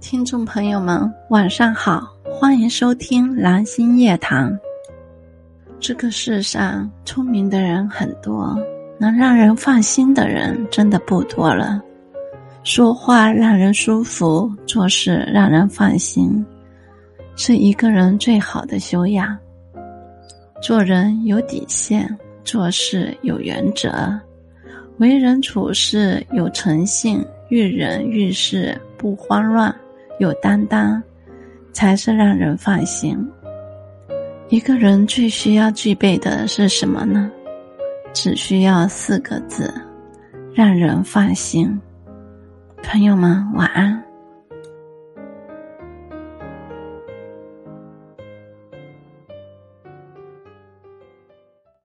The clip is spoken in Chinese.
听众朋友们，晚上好，欢迎收听蓝心夜谈。这个世上聪明的人很多，能让人放心的人真的不多了。说话让人舒服，做事让人放心，是一个人最好的修养。做人有底线，做事有原则，为人处事有诚信，遇人遇事不慌乱。有担当，才是让人放心。一个人最需要具备的是什么呢？只需要四个字：让人放心。朋友们，晚安。